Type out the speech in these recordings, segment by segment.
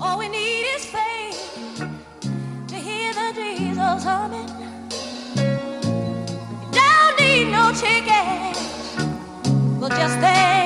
All we need is faith to hear the Jesus humming. You don't need no ticket, but just there.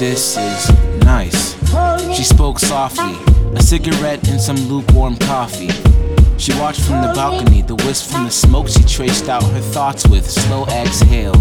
This is nice. She spoke softly, a cigarette and some lukewarm coffee. She watched from the balcony, the wisp from the smoke she traced out her thoughts with slow exhale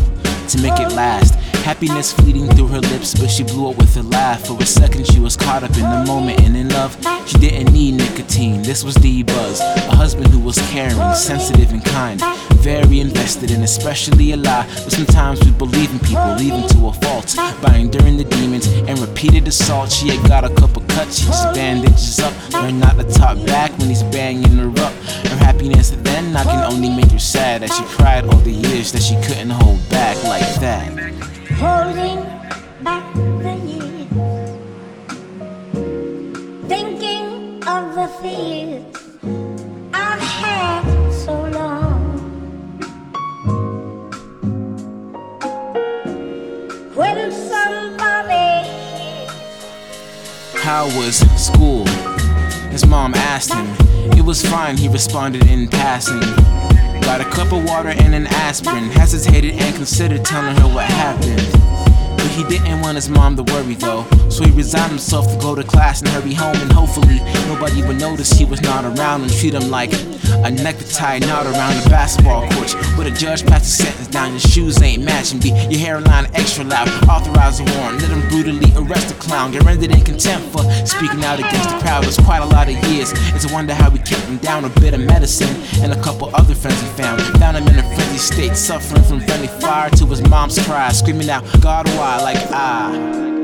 to make it last. Happiness fleeting through her lips, but she blew up with a laugh. For a second, she was caught up in the moment and in love. She didn't need nicotine, this was the buzz. A husband who was caring, sensitive, and kind. Very invested and especially a lie. But sometimes we believe in people, even to a fault. By enduring the demons and repeated assault, she had got a couple cuts, she just bandages up. Learned not to talk back when he's banging her up. Her happiness then, I can only make her sad that she cried all the years that she couldn't hold back like that. holding back the years, thinking of the fears I've had so long. When somebody How was school? His mom asked him. It was fine, he responded in passing. Got a cup of water and an aspirin. Hesitated and considered telling her what happened. But he didn't want his mom to worry though. So he resigned himself to go to class and hurry home. And hopefully nobody would notice he was not around and treat him like a necktie knot around the basketball court. But a judge passed a sentence down, your shoes ain't matching. Be your hairline extra loud. Authorize a warrant, let him brutally arrest the clown. Get rendered in contempt for speaking out against the crowd. It was quite a lot of years. It's a wonder how we kept him down. A bit of medicine and a couple other friends he found. Found him in a frenzy state, suffering from friendly fire to his mom's cry, screaming out, God, why? Like, ah.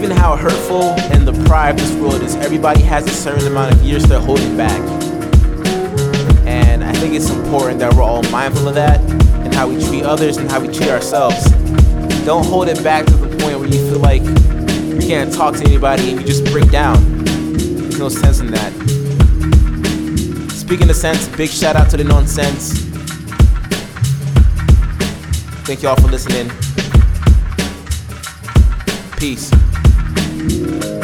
Given how hurtful and deprived this world is, everybody has a certain amount of years they're holding back. And I think it's important that we're all mindful of that and how we treat others and how we treat ourselves. Don't hold it back to the point where you feel like you can't talk to anybody and you just break down. There's no sense in that. Speaking of sense, big shout out to the nonsense. Thank y'all for listening. Peace. And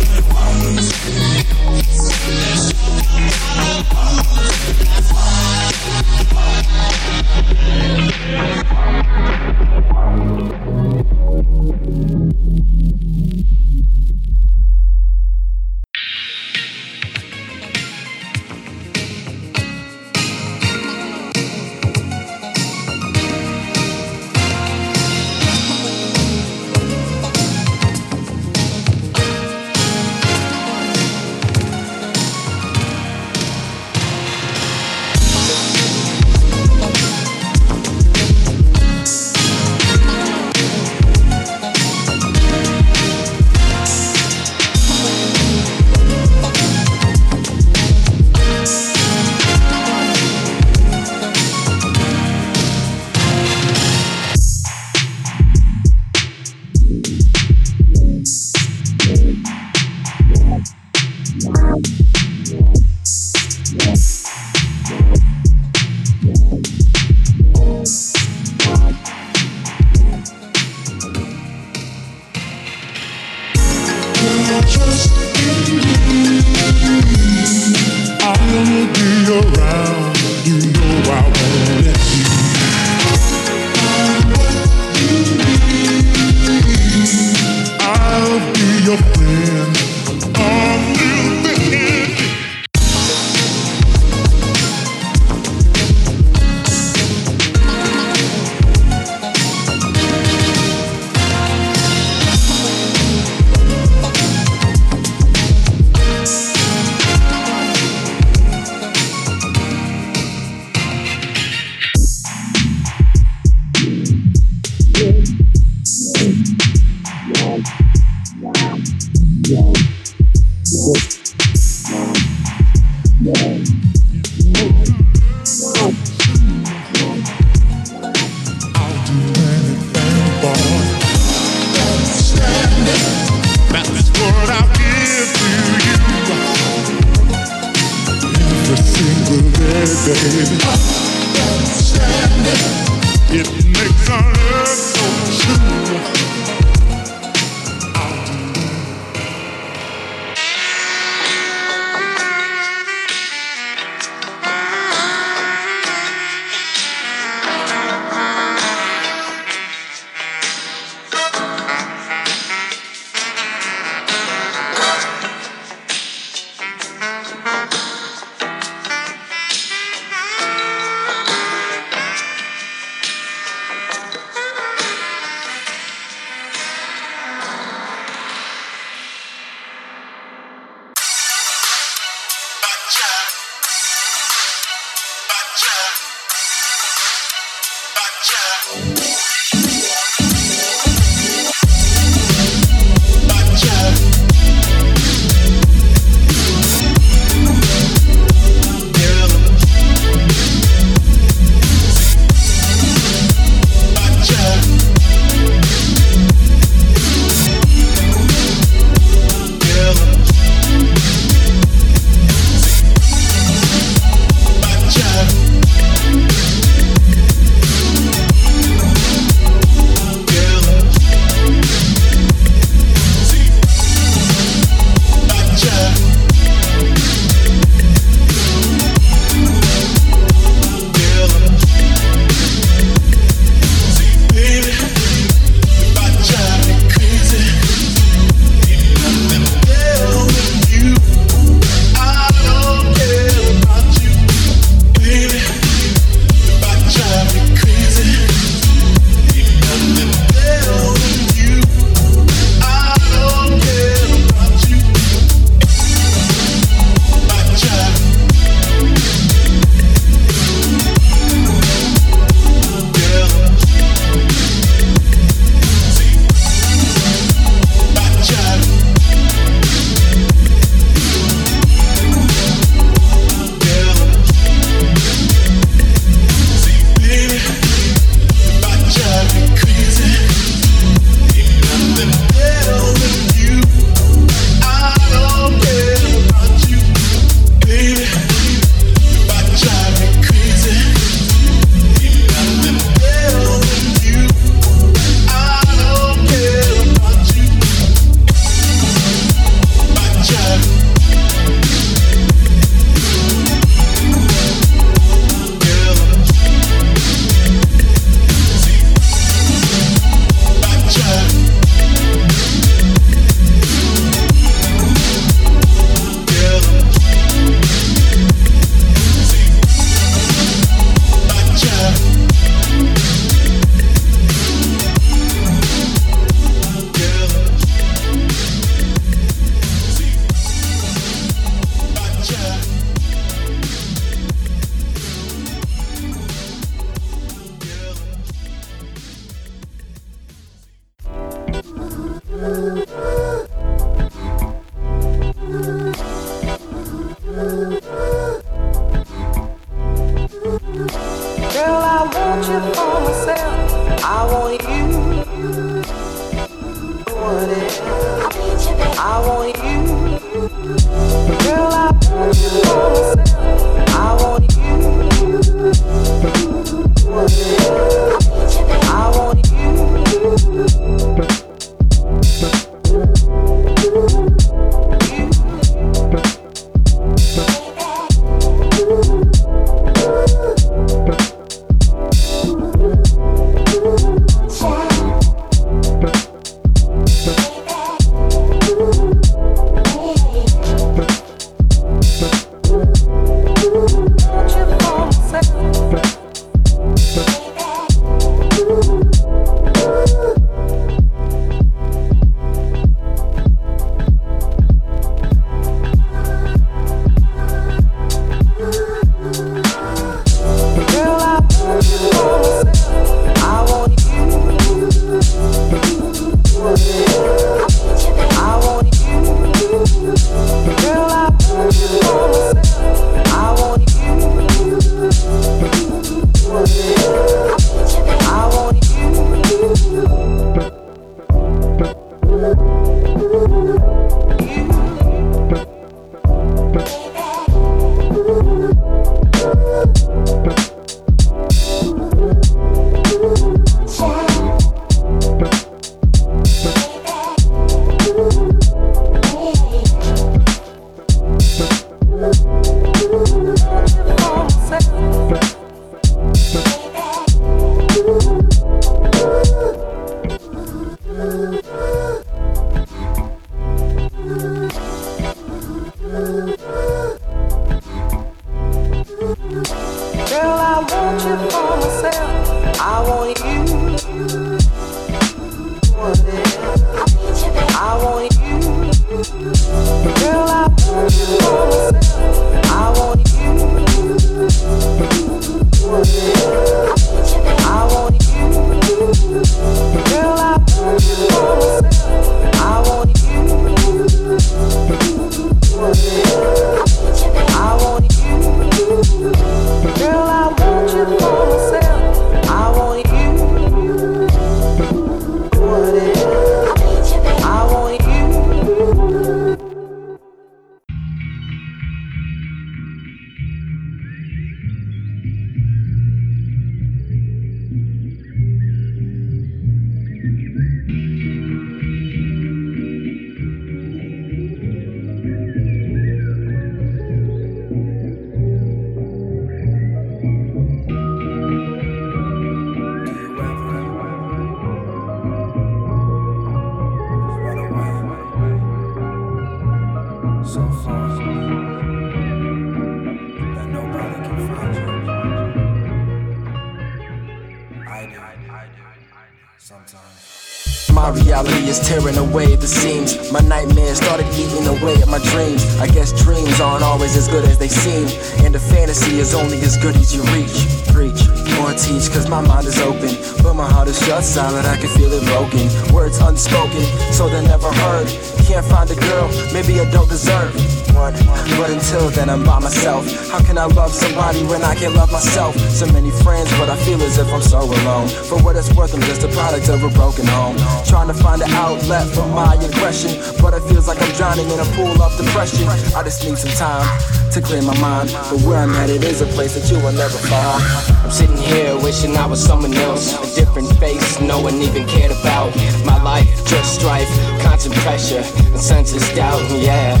Is tearing away the seams. My nightmares started eating away at my dreams. I guess dreams aren't always as good as they seem. And the fantasy is only as good as you reach. Preach or teach, cause my mind is open. But my heart is shut silent, I can feel it broken. Words unspoken, so they're never heard. Can't find a girl, maybe I don't deserve But until then, I'm by myself. How can I love somebody when I can't love myself? So many friends, but I feel as if I'm so alone. For what it's worth, I'm just a product of a broken home. Trying to find an outlet for my aggression, but it feels like I'm drowning in a pool of depression. I just need some time to clear my mind. But where I'm at, it is a place that you will never find. I'm sitting here wishing I was someone else. A different face no one even cared about. My life, just strife, constant pressure, and senseless doubt, yeah.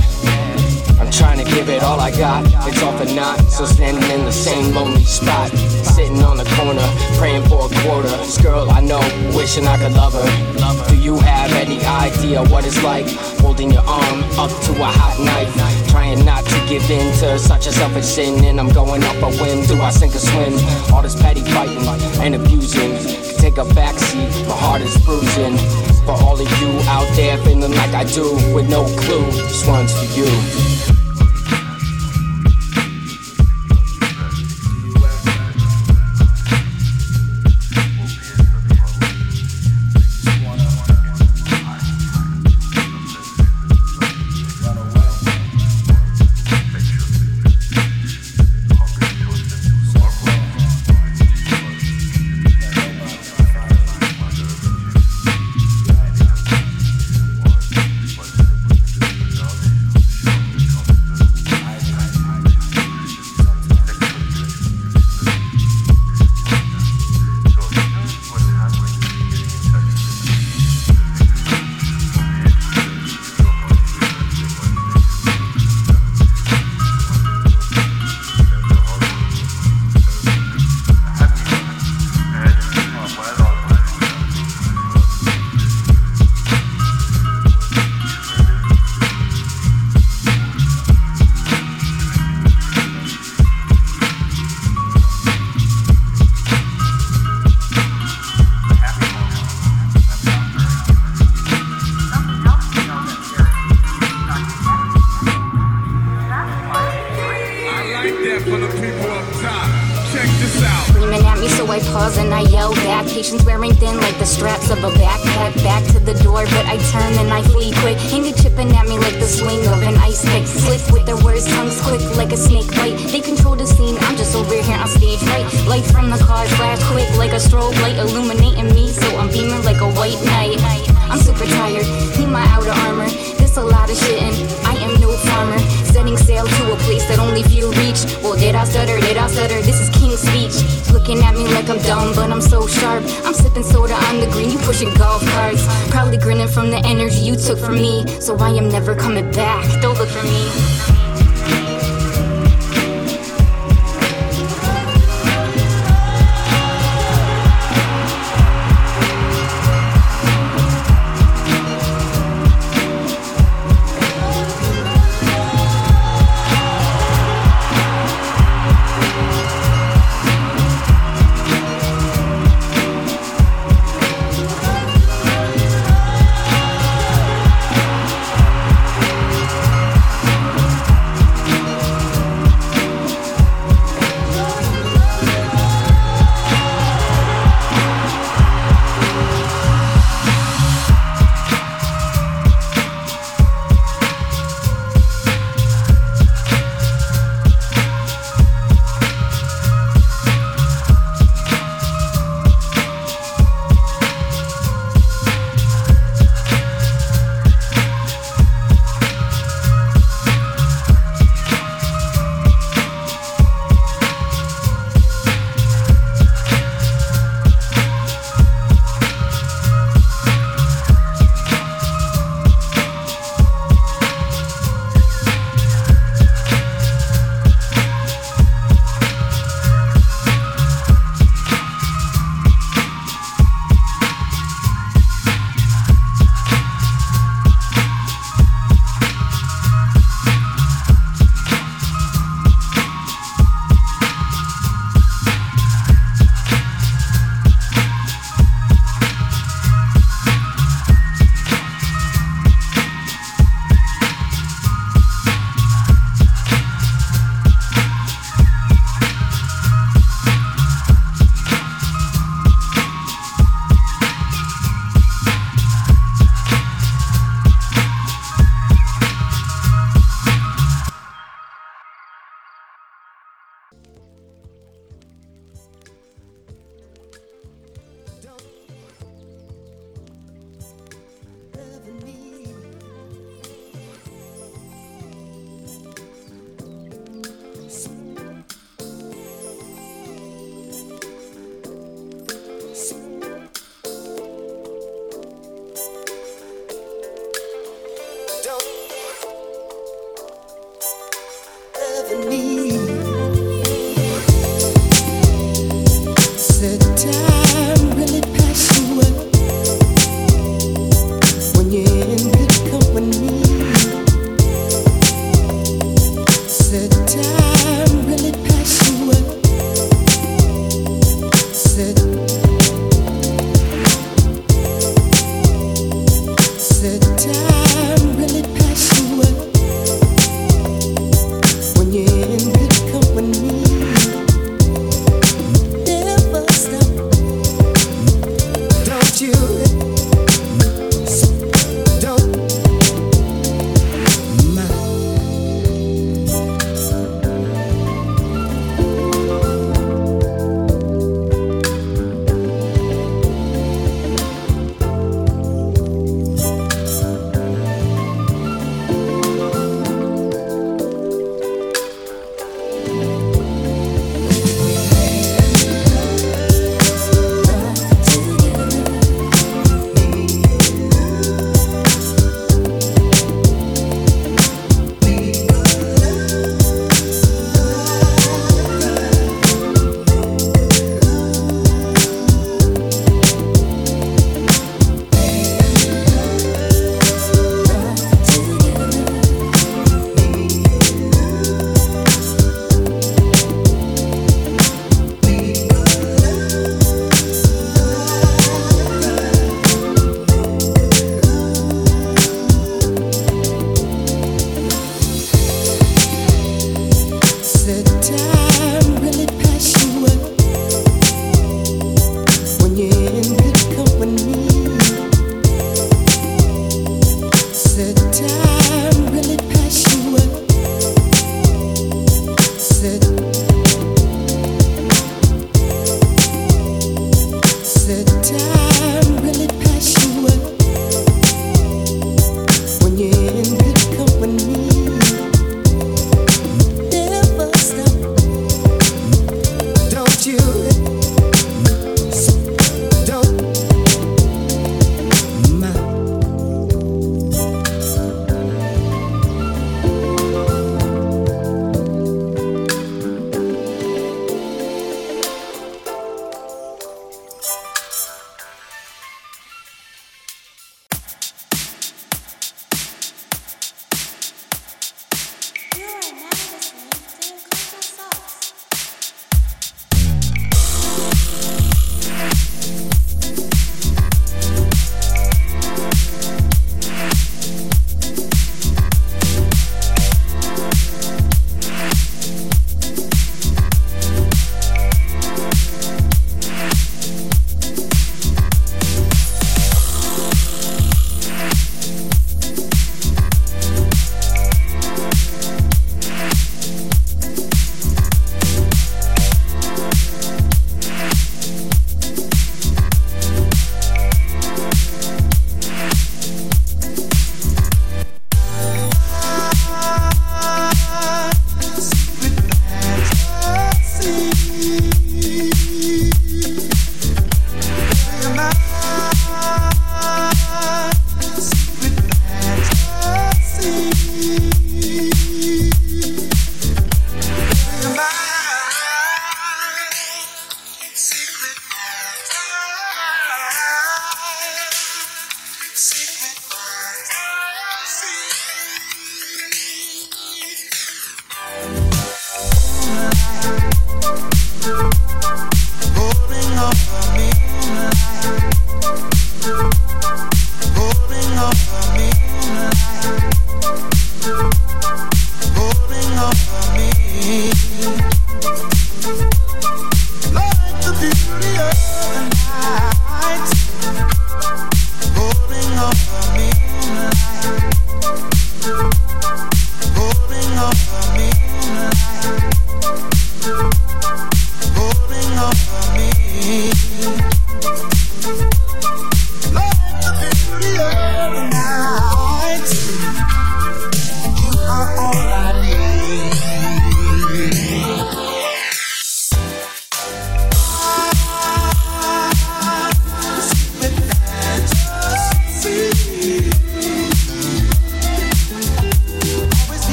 I'm trying to give it all I got. It's all for naught. So standing in the same lonely spot. Sitting on the corner, praying for a quarter. This girl I know, wishing I could love her. Do you have any idea what it's like? Holding your arm up to a hot knife. Trying not to give in to such a selfish sin. And I'm going up a whim. Do I sink or swim? All this petty fighting and abusing. Take a backseat, my heart is bruising. For all of you out there feeling like I do, with no clue, this one's for you. Me like the swing of an ice pick? Slick with their words, tongues quick like a snake bite. They control the scene, I'm just over here on stage right. Light from the cars flash quick like a strobe light, illuminating me, so I'm beaming like a white knight. I'm super tired, need my outer armor. A lot of shit, and I am no farmer. Setting sail to a place that only few reach. Well, did I stutter? Did I stutter? This is king speech. Looking at me like I'm dumb, but I'm so sharp. I'm sipping soda on the green, you pushing golf carts. Probably grinning from the energy you took from me. So I am never coming back. Don't look for me.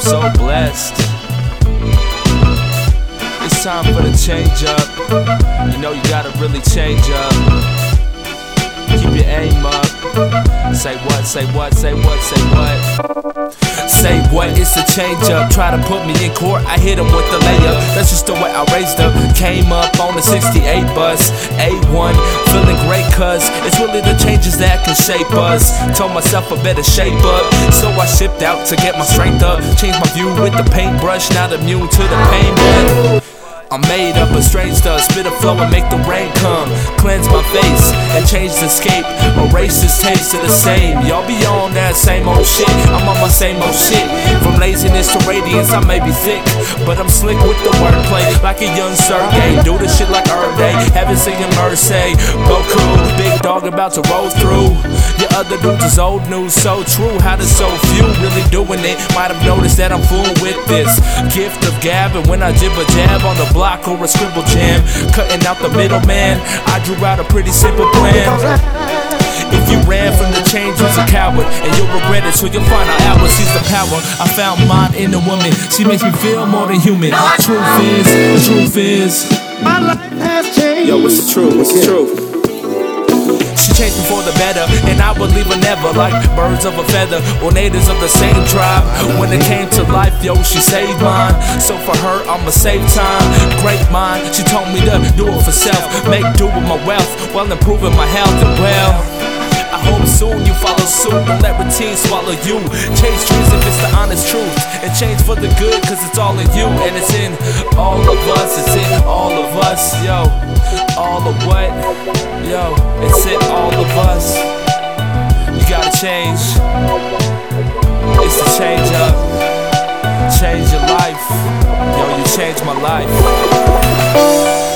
So blessed. It's time for the change up. You know you gotta really change up. Your aim up. Say what, say what, say what, say what. Say what, it's a change up. Try to put me in court, I hit him with the layup. That's just the way I raised up. Came up on the 68 bus. A1, feeling great, cuz it's really the changes that can shape us. Told myself I better shape up. So I shipped out to get my strength up. Changed my view with the paintbrush, not immune to the pain, but. I'm made up of strange stuff, spit a flow and make the rain come. Cleanse my face and change the scape. Erase this taste of the same. Y'all be on that same old shit. I'm on my same old shit. From laziness to radiance, I may be thick, but I'm slick with the wordplay. Like a young Sergey. Do the shit like Herb Day. Heaven singing Mercy. Goku, big dog about to roll through. Your other dudes is old news, so true. How does so few really doing it? Might have noticed that I'm fooling with this gift of gab, and when I jib a jab on the block or a Scribble Jam, cutting out the middleman, I drew out a pretty simple plan. If you ran from the change, you's a coward, and you'll regret it. So you'll find out Albert sees the power. I found mine in a woman. She makes me feel more than human. The Truth is, the truth is, My life has changed. Yo, what's the truth? What's the truth? Changed for the better, and I leave her never like birds of a feather or natives of the same tribe. When it came to life, yo, she saved mine. So for her, I'ma save time. Great mind, she told me to do it for self, make do with my wealth while improving my health and well. I hope soon you follow suit. Don't let routine swallow you. Change trees if it's the honest truth. And change for the good, cause it's all in you. And it's in all of us. It's in all of us. Yo, all of what? Yo, it's in all of us. You gotta change. It's the change up. Change your life. Yo, you changed my life.